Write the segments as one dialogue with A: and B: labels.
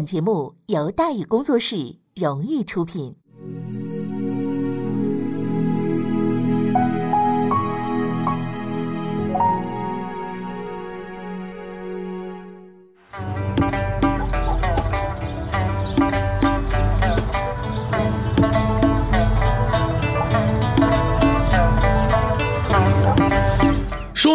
A: 本节目由大宇工作室荣誉出品。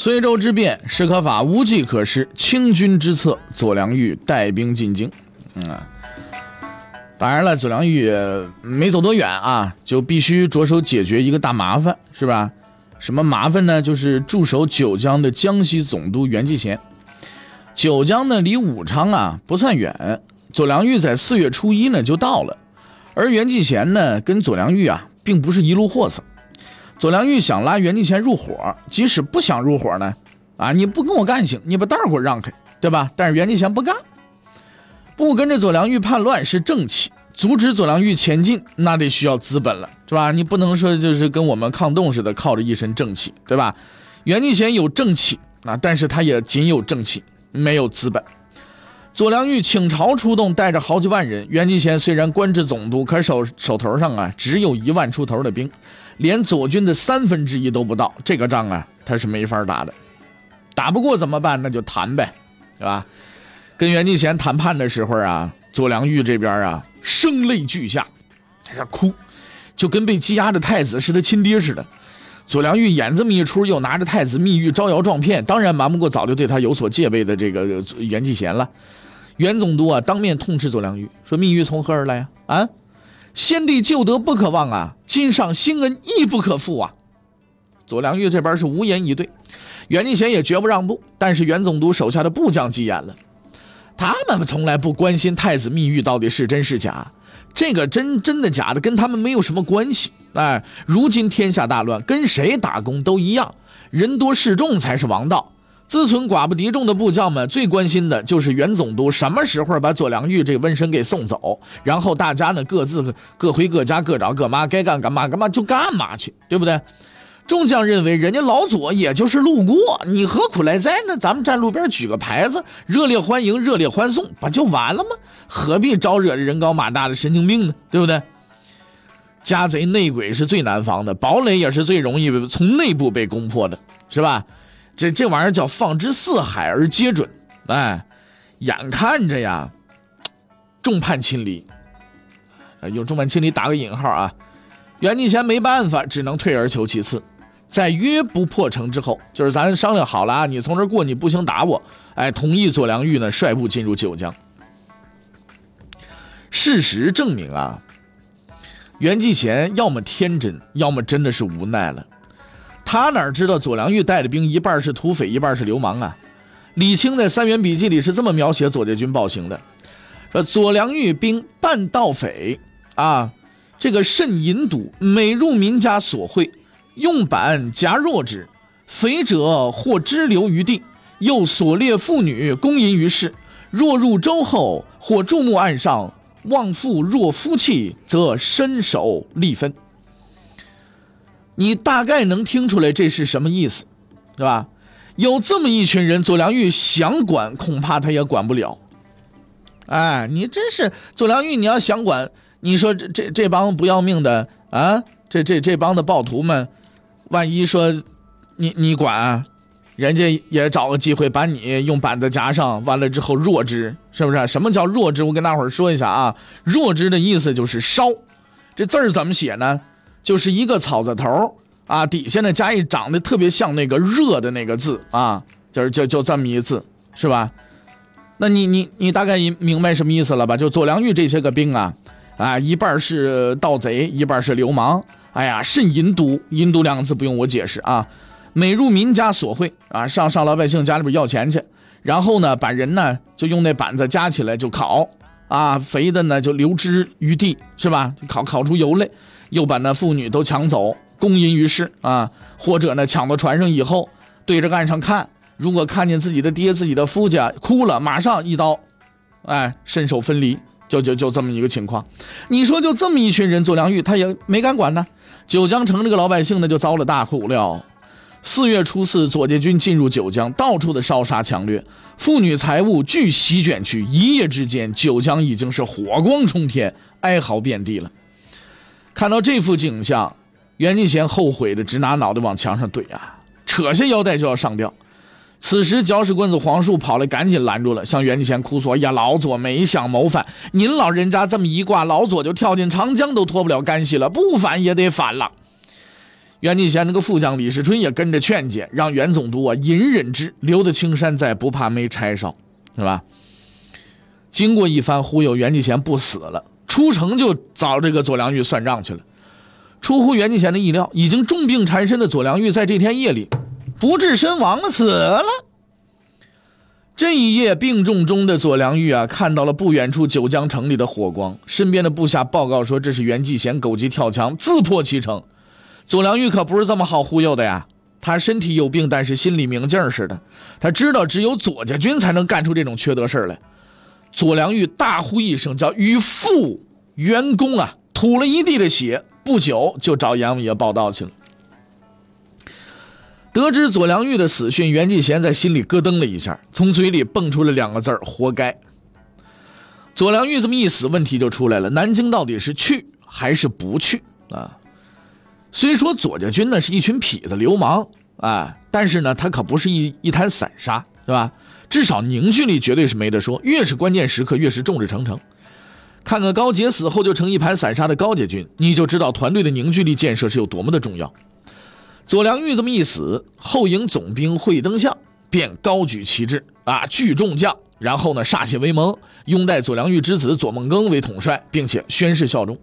B: 随州之变，史可法无计可施，清军之策，左良玉带兵进京。嗯，当然了，左良玉没走多远啊，就必须着手解决一个大麻烦，是吧？什么麻烦呢？就是驻守九江的江西总督袁继贤。九江呢，离武昌啊不算远，左良玉在四月初一呢就到了，而袁继贤呢，跟左良玉啊并不是一路货色。左良玉想拉袁继贤入伙，即使不想入伙呢，啊，你不跟我干行，你把道给我让开，对吧？但是袁继贤不干，不跟着左良玉叛乱是正气，阻止左良玉前进那得需要资本了，是吧？你不能说就是跟我们抗冻似的，靠着一身正气，对吧？袁继贤有正气啊，但是他也仅有正气，没有资本。左良玉倾巢出动，带着好几万人。袁继贤虽然官至总督，可手手头上啊只有一万出头的兵。连左军的三分之一都不到，这个仗啊，他是没法打的。打不过怎么办？那就谈呗，是吧？跟袁继贤谈判的时候啊，左良玉这边啊，声泪俱下，在这哭，就跟被羁押的太子是他亲爹似的。左良玉演这么一出，又拿着太子密谕招摇撞骗，当然瞒不过早就对他有所戒备的这个袁继贤了。袁总督啊，当面痛斥左良玉，说密谕从何而来啊？啊？先帝旧德不可忘啊，今上新恩亦不可负啊。左良玉这边是无言以对，袁继贤也绝不让步。但是袁总督手下的部将急眼了，他们从来不关心太子密谕到底是真是假，这个真真的假的跟他们没有什么关系。哎，如今天下大乱，跟谁打工都一样，人多势众才是王道。自存寡不敌众的部将们最关心的就是袁总督什么时候把左良玉这瘟神给送走，然后大家呢各自各回各家各找各妈，该干干嘛干嘛就干嘛去，对不对？众将认为人家老左也就是路过，你何苦来哉呢？咱们站路边举个牌子，热烈欢迎，热烈欢送，不就完了吗？何必招惹人高马大的神经病呢？对不对？家贼内鬼是最难防的，堡垒也是最容易从内部被攻破的，是吧？这这玩意儿叫放之四海而皆准，哎，眼看着呀，众叛亲离，用众叛亲离打个引号啊。袁继贤没办法，只能退而求其次，在约不破城之后，就是咱商量好了啊，你从这过，你不行打我，哎，同意左良玉呢率部进入九江。事实证明啊，袁继贤要么天真，要么真的是无奈了。他哪知道左良玉带的兵一半是土匪，一半是流氓啊！李清在《三元笔记》里是这么描写左家军暴行的：说左良玉兵半盗匪啊，这个甚淫毒，每入民家所会，用板夹弱之，匪者或支流于地，又所猎妇女供淫于市。若入州后，或注目岸上，望妇若夫妻，则伸手立分。你大概能听出来这是什么意思，对吧？有这么一群人，左良玉想管，恐怕他也管不了。哎，你真是左良玉，你要想管，你说这这这帮不要命的啊，这这这帮的暴徒们，万一说你你管，人家也找个机会把你用板子夹上，完了之后弱智，是不是？什么叫弱智？我跟大伙儿说一下啊，弱智的意思就是烧，这字儿怎么写呢？就是一个草字头啊，底下呢加一长得特别像那个热的那个字啊，就是就就这么一字，是吧？那你你你大概明白什么意思了吧？就左良玉这些个兵啊，啊，一半是盗贼，一半是流氓。哎呀，甚淫毒，淫毒两个字不用我解释啊。每入民家索贿啊，上上老百姓家里边要钱去，然后呢，把人呢就用那板子夹起来就烤啊，肥的呢就流之于地，是吧？就烤烤出油来，又把那妇女都抢走，公淫于世啊，或者呢抢到船上以后，对着岸上看，如果看见自己的爹、自己的夫家哭了，马上一刀，哎，身首分离，就就就这么一个情况。你说就这么一群人，左良玉他也没敢管呢。九江城这个老百姓呢就遭了大苦了。四月初四，左家军进入九江，到处的烧杀抢掠，妇女财物俱席卷去。一夜之间，九江已经是火光冲天，哀嚎遍地了。看到这幅景象，袁继贤后悔的直拿脑袋往墙上怼啊，扯下腰带就要上吊。此时，搅屎棍子黄树跑来，赶紧拦住了，向袁继贤哭诉：“哎呀，老左没想谋反，您老人家这么一挂，老左就跳进长江都脱不了干系了，不反也得反了。”袁继贤那个副将李世春也跟着劝解，让袁总督啊隐忍之，留得青山在，不怕没柴烧，是吧？经过一番忽悠，袁继贤不死了，出城就找这个左良玉算账去了。出乎袁继贤的意料，已经重病缠身的左良玉在这天夜里不治身亡，死了。这一夜病重中的左良玉啊，看到了不远处九江城里的火光，身边的部下报告说，这是袁继贤狗急跳墙，自破其城。左良玉可不是这么好忽悠的呀！他身体有病，但是心里明镜似的。他知道只有左家军才能干出这种缺德事来。左良玉大呼一声，叫“与父袁公啊！”吐了一地的血，不久就找阎王爷报道去了。得知左良玉的死讯，袁继贤在心里咯噔了一下，从嘴里蹦出了两个字活该。”左良玉这么一死，问题就出来了：南京到底是去还是不去啊？虽说左家军呢是一群痞子流氓啊，但是呢，他可不是一一滩散沙，对吧？至少凝聚力绝对是没得说。越是关键时刻，越是众志成城。看看高杰死后就成一盘散沙的高杰军，你就知道团队的凝聚力建设是有多么的重要。左良玉这么一死，后营总兵惠登相便高举旗帜啊，聚众将，然后呢歃血为盟，拥戴左良玉之子左梦庚为统帅，并且宣誓效忠。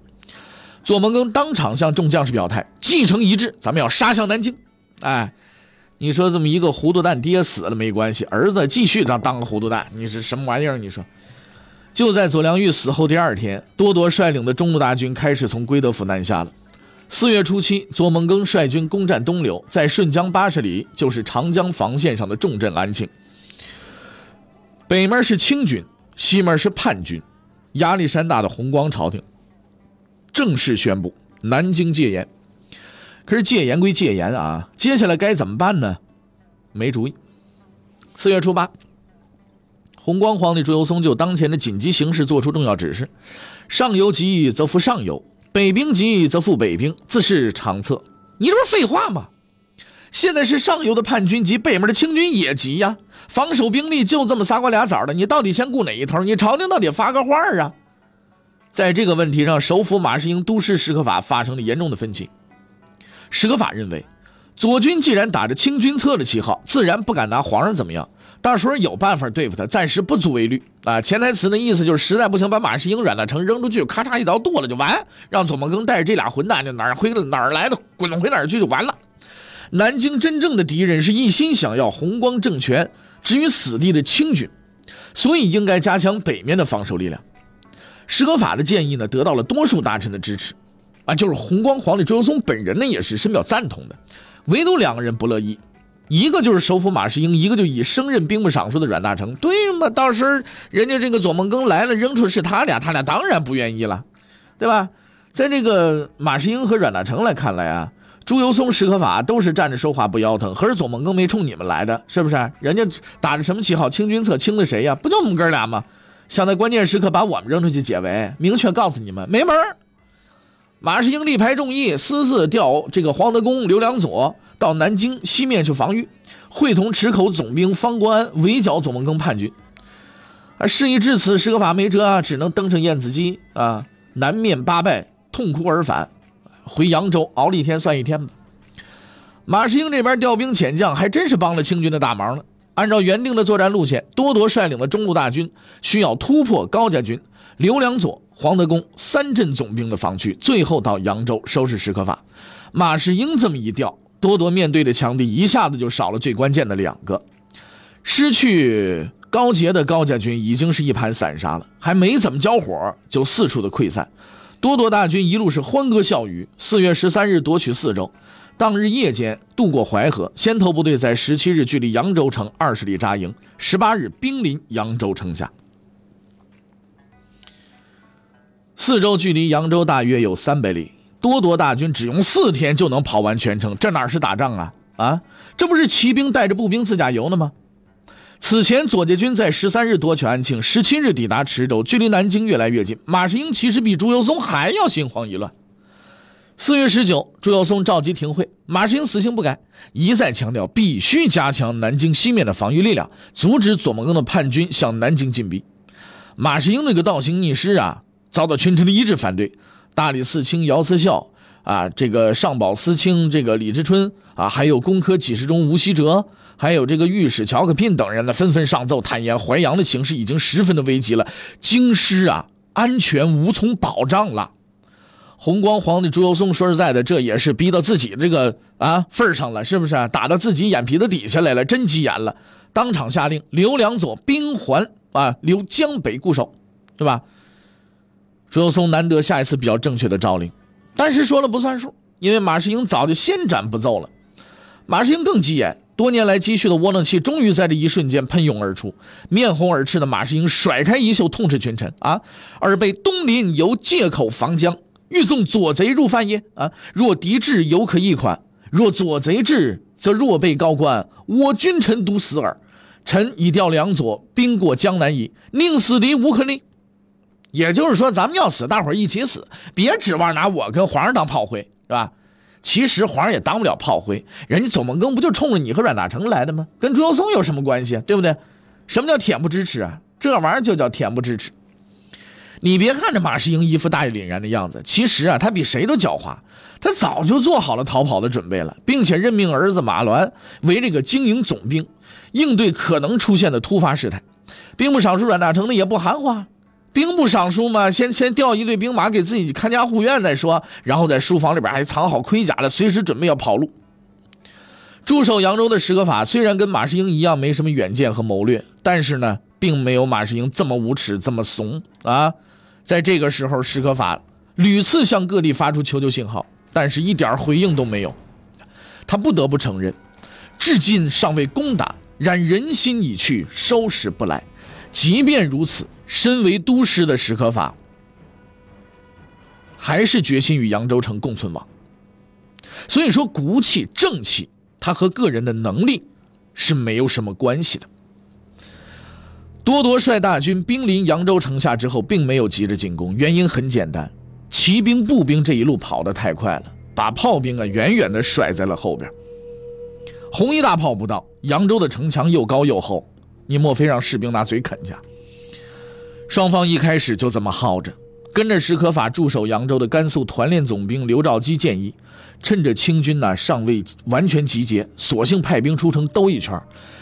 B: 左梦庚当场向众将士表态：“继承遗志，咱们要杀向南京。”哎，你说这么一个糊涂蛋，爹死了没关系，儿子继续让当个糊涂蛋，你是什么玩意儿？你说，就在左良玉死后第二天，多铎率领的中路大军开始从归德府南下了。四月初七，左梦庚率军攻占东流，在顺江八十里，就是长江防线上的重镇安庆。北面是清军，西面是叛军，压力山大的红光朝廷。正式宣布南京戒严，可是戒严归戒严啊，接下来该怎么办呢？没主意。四月初八，弘光皇帝朱由崧就当前的紧急形势作出重要指示：上游急则复上游，北兵急则复北兵，自是长策。你这不是废话吗？现在是上游的叛军急，北面的清军也急呀。防守兵力就这么仨瓜俩枣的，你到底先顾哪一头？你朝廷到底发个话啊？在这个问题上，首辅马士英督师史可法发生了严重的分歧。史可法认为，左军既然打着清君侧的旗号，自然不敢拿皇上怎么样，到时候有办法对付他，暂时不足为虑啊。潜台词的意思就是，实在不行，把马士英、阮大铖扔出去，咔嚓一刀剁了就完，让左梦庚带着这俩混蛋，就哪儿回哪儿来的，滚回哪儿去就完了。南京真正的敌人是一心想要弘光政权置于死地的清军，所以应该加强北面的防守力量。史可法的建议呢，得到了多数大臣的支持，啊，就是弘光皇帝朱由崧本人呢，也是深表赞同的，唯独两个人不乐意，一个就是首辅马士英，一个就已升任兵部尚书的阮大铖。对嘛？到时候人家这个左梦庚来了，扔出是他俩，他俩当然不愿意了，对吧？在这个马士英和阮大铖来看来啊，朱由崧、史可法都是站着说话不腰疼，可是左梦庚没冲你们来的，是不是？人家打着什么旗号？清君侧，清的谁呀？不就我们哥俩吗？想在关键时刻把我们扔出去解围，明确告诉你们没门马士英力排众议，私自调这个黄德功、刘良佐到南京西面去防御，会同池口总兵方国安围剿左梦庚叛军。啊，事已至此，史可法没辙啊，只能登上燕子矶啊，南面八拜，痛哭而返，回扬州熬了一天算一天吧。马士英这边调兵遣将，还真是帮了清军的大忙了。按照原定的作战路线，多铎率领的中路大军需要突破高家军、刘良佐、黄德功三镇总兵的防区，最后到扬州收拾史可法。马士英这么一调，多铎面对的强敌一下子就少了最关键的两个，失去高杰的高家军已经是一盘散沙了，还没怎么交火就四处的溃散。多铎大军一路是欢歌笑语。四月十三日夺取四州，当日夜间渡过淮河，先头部队在十七日距离扬州城二十里扎营，十八日兵临扬州城下。四周距离扬州大约有三百里，多铎大军只用四天就能跑完全程，这哪是打仗啊？啊，这不是骑兵带着步兵自驾游呢吗？此前，左家军在十三日夺取安庆，十七日抵达池州，距离南京越来越近。马士英其实比朱由松还要心慌意乱。四月十九，朱由松召集庭会，马士英死性不改，一再强调必须加强南京西面的防御力量，阻止左梦庚的叛军向南京进逼。马士英那个倒行逆施啊，遭到群臣的一致反对。大理寺卿姚思孝啊，这个上保司卿这个李之春啊，还有工科给事中吴锡哲。还有这个御史乔克聘等人呢，纷纷上奏，坦言淮阳的形势已经十分的危急了，京师啊安全无从保障了。红光皇帝朱由松说实在的，这也是逼到自己这个啊份上了，是不是？打到自己眼皮子底下来了，真急眼了，当场下令留两左兵还啊，留江北固守，对吧？朱由松难得下一次比较正确的诏令，但是说了不算数，因为马士英早就先斩不奏了。马士英更急眼。多年来积蓄的窝囊气，终于在这一瞬间喷涌而出。面红耳赤的马士英甩开衣袖，痛斥群臣：“啊，尔辈东林由借口防江，欲纵左贼入犯也！啊，若敌至，犹可一款；若左贼至，则若被高官，我君臣独死耳。臣已调两左兵过江南矣，宁死敌无可立。也就是说，咱们要死，大伙一起死，别指望拿我跟皇上当炮灰，是吧？”其实皇上也当不了炮灰，人家左梦庚不就冲着你和阮大铖来的吗？跟朱由松有什么关系？对不对？什么叫恬不知耻啊？这玩意儿就叫恬不知耻。你别看着马士英一副大义凛然的样子，其实啊，他比谁都狡猾。他早就做好了逃跑的准备了，并且任命儿子马銮为这个经营总兵，应对可能出现的突发事态。兵部尚书阮大铖呢，也不含糊。兵部尚书嘛，先先调一队兵马给自己看家护院再说，然后在书房里边还藏好盔甲了，随时准备要跑路。驻守扬州的史可法虽然跟马士英一样没什么远见和谋略，但是呢，并没有马士英这么无耻，这么怂啊！在这个时候，史可法屡次向各地发出求救信号，但是一点回应都没有。他不得不承认，至今尚未攻打，然人心已去，收拾不来。即便如此。身为都师的史可法，还是决心与扬州城共存亡。所以说，骨气、正气，他和个人的能力是没有什么关系的。多铎率大军兵临扬州城下之后，并没有急着进攻，原因很简单：骑兵、步兵这一路跑得太快了，把炮兵啊远远地甩在了后边。红衣大炮不到，扬州的城墙又高又厚，你莫非让士兵拿嘴啃去？双方一开始就这么耗着，跟着史可法驻守扬州的甘肃团练总兵刘兆基建议，趁着清军呢尚未完全集结，索性派兵出城兜一圈，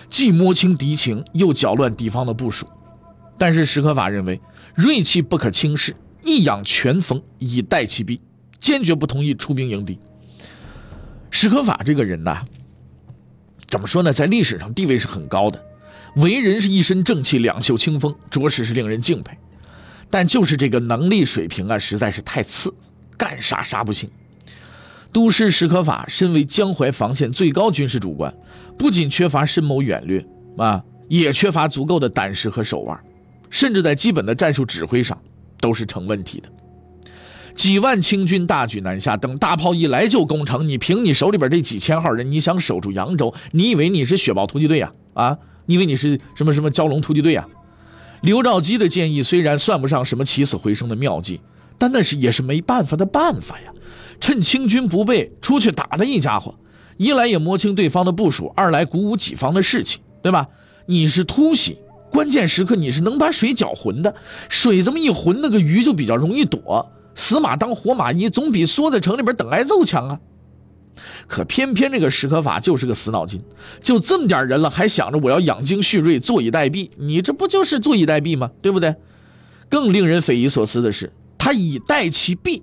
B: 既摸清敌情，又搅乱敌方的部署。但是史可法认为锐气不可轻视，一养全锋以待其弊，坚决不同意出兵迎敌。史可法这个人呢，怎么说呢，在历史上地位是很高的。为人是一身正气，两袖清风，着实是令人敬佩。但就是这个能力水平啊，实在是太次，干啥啥不行。都师史可法身为江淮防线最高军事主官，不仅缺乏深谋远虑啊，也缺乏足够的胆识和手腕，甚至在基本的战术指挥上都是成问题的。几万清军大举南下，等大炮一来就攻城。你凭你手里边这几千号人，你想守住扬州，你以为你是雪豹突击队呀？啊？你以为你是什么什么蛟龙突击队啊？刘兆基的建议虽然算不上什么起死回生的妙计，但那是也是没办法的办法呀。趁清军不备，出去打了一家伙，一来也摸清对方的部署，二来鼓舞己方的士气，对吧？你是突袭，关键时刻你是能把水搅浑的，水这么一浑，那个鱼就比较容易躲。死马当活马医，总比缩在城里边等挨揍强啊。可偏偏这个史可法就是个死脑筋，就这么点人了，还想着我要养精蓄锐，坐以待毙。你这不就是坐以待毙吗？对不对？更令人匪夷所思的是，他以待其毙。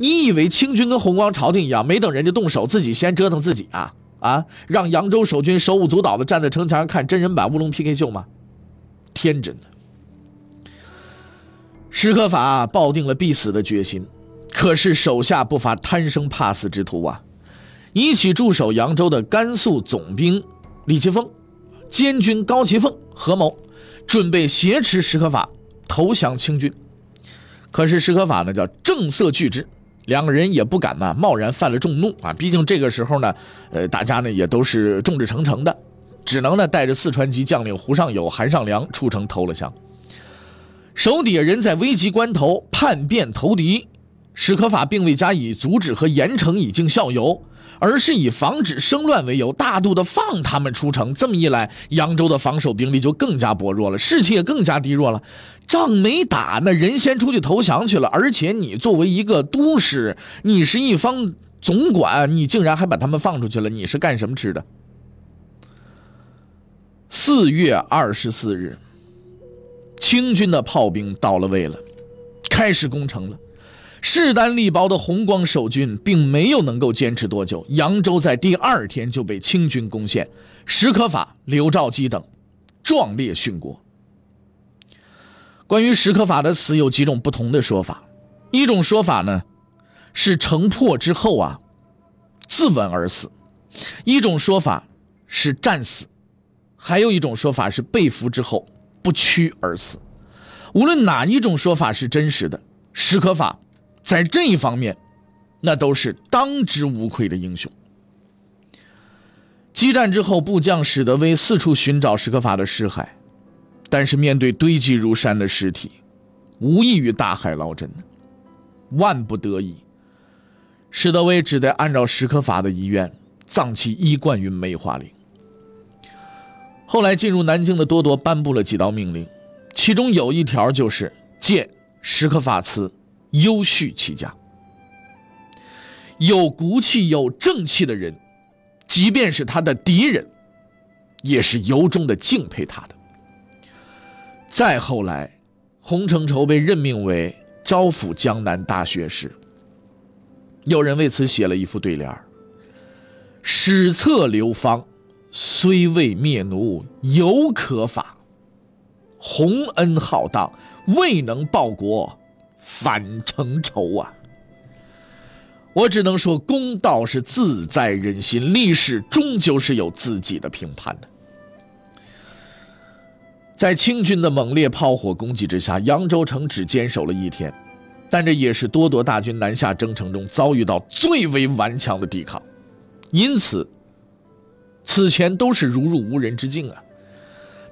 B: 你以为清军跟弘光朝廷一样，没等人家动手，自己先折腾自己啊？啊，让扬州守军手舞足蹈的站在城墙上看真人版乌龙 PK 秀吗？天真的。史可法抱定了必死的决心，可是手下不乏贪生怕死之徒啊！一起驻守扬州的甘肃总兵李奇峰、监军高奇凤合谋，准备挟持史可法投降清军。可是史可法呢，叫正色拒之，两个人也不敢呢贸然犯了众怒啊！毕竟这个时候呢，呃，大家呢也都是众志成城的，只能呢带着四川籍将领胡尚友、韩尚良出城投了降。手底下人在危急关头叛变投敌，史可法并未加以阻止和严惩以儆效尤，而是以防止生乱为由，大度的放他们出城。这么一来，扬州的防守兵力就更加薄弱了，士气也更加低弱了。仗没打，那人先出去投降去了，而且你作为一个都师，你是一方总管，你竟然还把他们放出去了，你是干什么吃的？四月二十四日。清军的炮兵到了位了，开始攻城了。势单力薄的红光守军并没有能够坚持多久，扬州在第二天就被清军攻陷，史可法、刘兆基等壮烈殉国。关于史可法的死有几种不同的说法，一种说法呢是城破之后啊自刎而死；一种说法是战死；还有一种说法是被俘之后。不屈而死，无论哪一种说法是真实的，史可法在这一方面，那都是当之无愧的英雄。激战之后，部将史德威四处寻找史可法的尸骸，但是面对堆积如山的尸体，无异于大海捞针。万不得已，史德威只得按照史可法的遗愿，葬其衣冠于梅花岭。后来进入南京的多铎颁布了几道命令，其中有一条就是借史可法祠，优恤其家。有骨气、有正气的人，即便是他的敌人，也是由衷的敬佩他的。再后来，洪承畴被任命为招抚江南大学士，有人为此写了一副对联史册流芳。虽未灭奴，犹可法；洪恩浩荡，未能报国，反成仇啊！我只能说，公道是自在人心，历史终究是有自己的评判的。在清军的猛烈炮火攻击之下，扬州城只坚守了一天，但这也是多铎大军南下征程中遭遇到最为顽强的抵抗，因此。此前都是如入无人之境啊！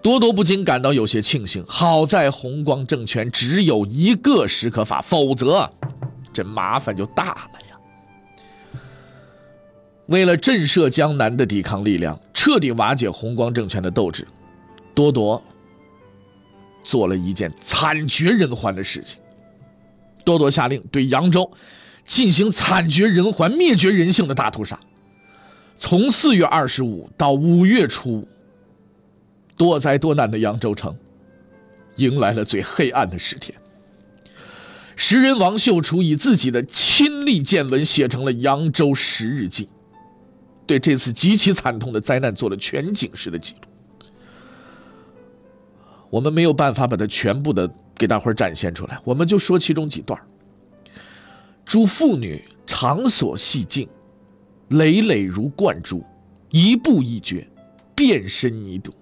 B: 多多不禁感到有些庆幸，好在弘光政权只有一个史可法，否则这麻烦就大了呀。为了震慑江南的抵抗力量，彻底瓦解弘光政权的斗志，多多做了一件惨绝人寰的事情。多多下令对扬州进行惨绝人寰、灭绝人性的大屠杀。从四月二十五到五月初，多灾多难的扬州城，迎来了最黑暗的十天。诗人王秀楚以自己的亲历见闻写成了《扬州十日记》，对这次极其惨痛的灾难做了全景式的记录。我们没有办法把它全部的给大伙展现出来，我们就说其中几段诸妇女场所细镜。累累如灌珠，一步一绝，遍身泥土，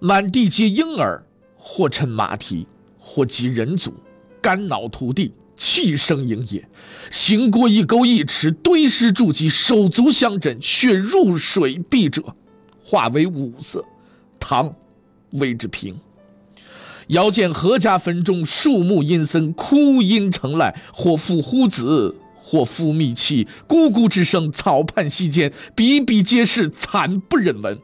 B: 满地皆婴儿，或乘马蹄，或及人足，肝脑涂地，气声盈野。行过一沟一池，堆尸筑基，手足相枕，血入水碧者，化为五色，唐，魏之平。遥见何家坟中，树木阴森，哭音成籁，或父呼子。或夫密契，咕咕之声，草畔溪间，比比皆是，惨不忍闻。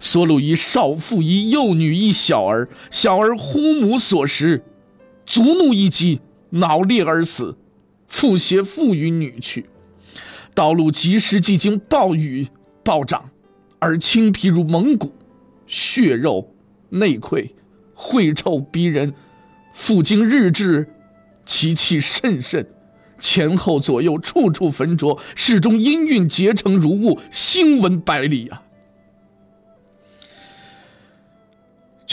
B: 所虏一少妇，一幼女，一小儿。小儿呼母所食，卒怒一击，脑裂而死。父携妇与女去，道路及时即经暴雨暴涨，而青皮如蒙古，血肉内溃，秽臭逼人。父经日至，其气甚甚。前后左右，处处焚灼，室中阴氲结成如雾，星闻百里呀。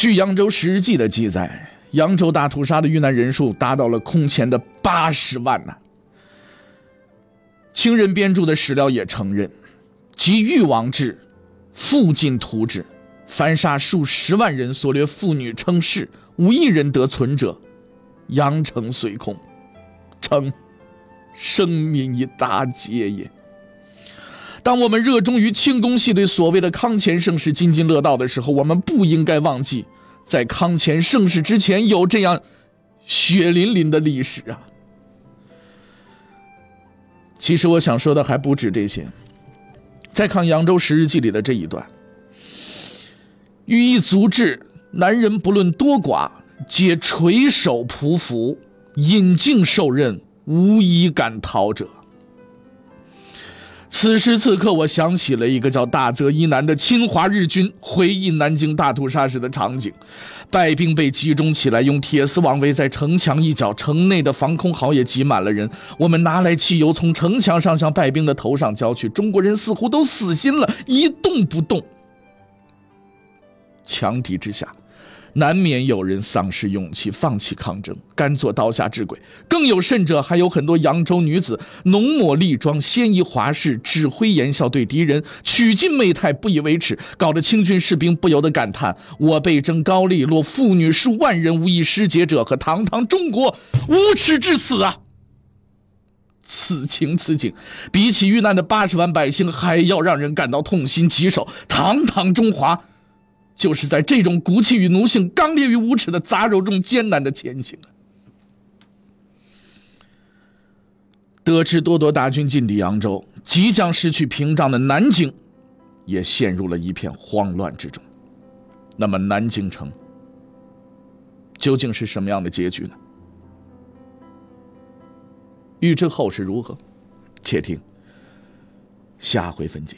B: 据《扬州十日记》的记载，扬州大屠杀的遇难人数达到了空前的八十万呐。清人编著的史料也承认，即欲王志附近图纸，凡杀数十万人，所掠妇女称氏，无一人得存者，阳城遂空，称生民以大劫也。当我们热衷于清宫戏对所谓的康乾盛世津津乐道的时候，我们不应该忘记，在康乾盛世之前有这样血淋淋的历史啊！其实我想说的还不止这些。再看《扬州十日记》里的这一段，寓意足智，男人不论多寡，皆垂首匍匐，引颈受刃，无一敢逃者。此时此刻，我想起了一个叫大泽一男的侵华日军回忆南京大屠杀时的场景：败兵被集中起来，用铁丝网围在城墙一角，城内的防空壕也挤满了人。我们拿来汽油，从城墙上向败兵的头上浇去。中国人似乎都死心了，一动不动。强敌之下。难免有人丧失勇气，放弃抗争，甘做刀下之鬼。更有甚者，还有很多扬州女子浓抹丽妆，鲜衣华饰，指挥言笑，对敌人曲尽媚态，不以为耻，搞得清军士兵不由得感叹：我辈征高丽，落妇女数万人，无一失节者，可堂堂中国无耻至此啊！此情此景，比起遇难的八十万百姓，还要让人感到痛心疾首。堂堂中华。就是在这种骨气与奴性、刚烈与无耻的杂糅中艰难的前行啊！得知多铎大军进抵扬州，即将失去屏障的南京，也陷入了一片慌乱之中。那么，南京城究竟是什么样的结局呢？欲知后事如何，且听下回分解。